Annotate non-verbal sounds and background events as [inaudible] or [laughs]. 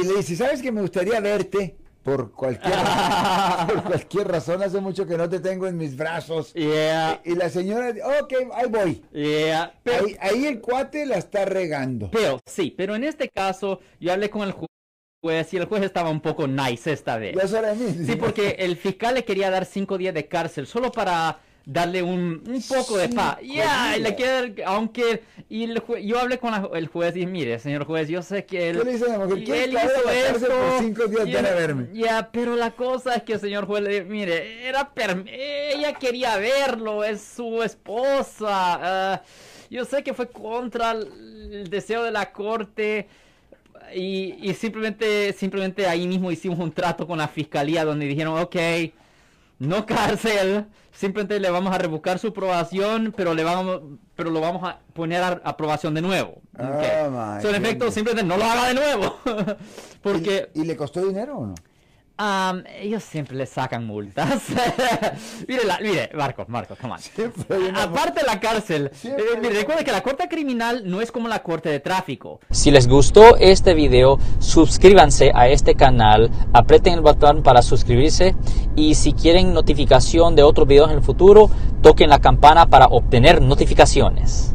y le dice, ¿sabes que me gustaría verte? Por cualquier, [laughs] por cualquier razón, hace mucho que no te tengo en mis brazos. Yeah, Y la señora, ok, ahí voy. yeah. Pero, Ahí, ahí el cuate la está regando. pero, sí, pero en este caso yo hablé con el ju- juez y el juez estaba un poco nice esta vez. Mí. Sí, porque el fiscal le quería dar cinco días de cárcel solo para darle un, un poco de paz. Ya, y le días. quiere, aunque y el jue- yo hablé con la- el juez y mire, señor juez, yo sé que él, ¿Qué le dice a la mujer? y ¿Quieres él que vaya a hizo la cárcel esto, por cinco días? y Ven a él- verme. Ya, pero la cosa es que el señor juez le mire, era per- ella quería verlo, es su esposa. ah, yo sé que fue contra el el deseo de la corte. Y, y simplemente, simplemente ahí mismo hicimos un trato con la fiscalía donde dijeron, ok, no cárcel, simplemente le vamos a revocar su aprobación, pero le vamos, pero lo vamos a poner a aprobación de nuevo. Oh, Ok. my So, en efecto, simplemente no lo haga de nuevo. [laughs] Porque ¿Y, y le costó dinero o no? Am, ellos siempre le sacan multas. [laughs] mire, la- mire, Marcos, Marcos, come on. Aparte de la cárcel, eh, mire, recuerde que la corte criminal no es como la corte de tráfico. Si les gustó este video, suscríbanse a este canal, aprieten el botón para suscribirse y si quieren notificación de otros videos en el futuro, toquen la campana para obtener notificaciones.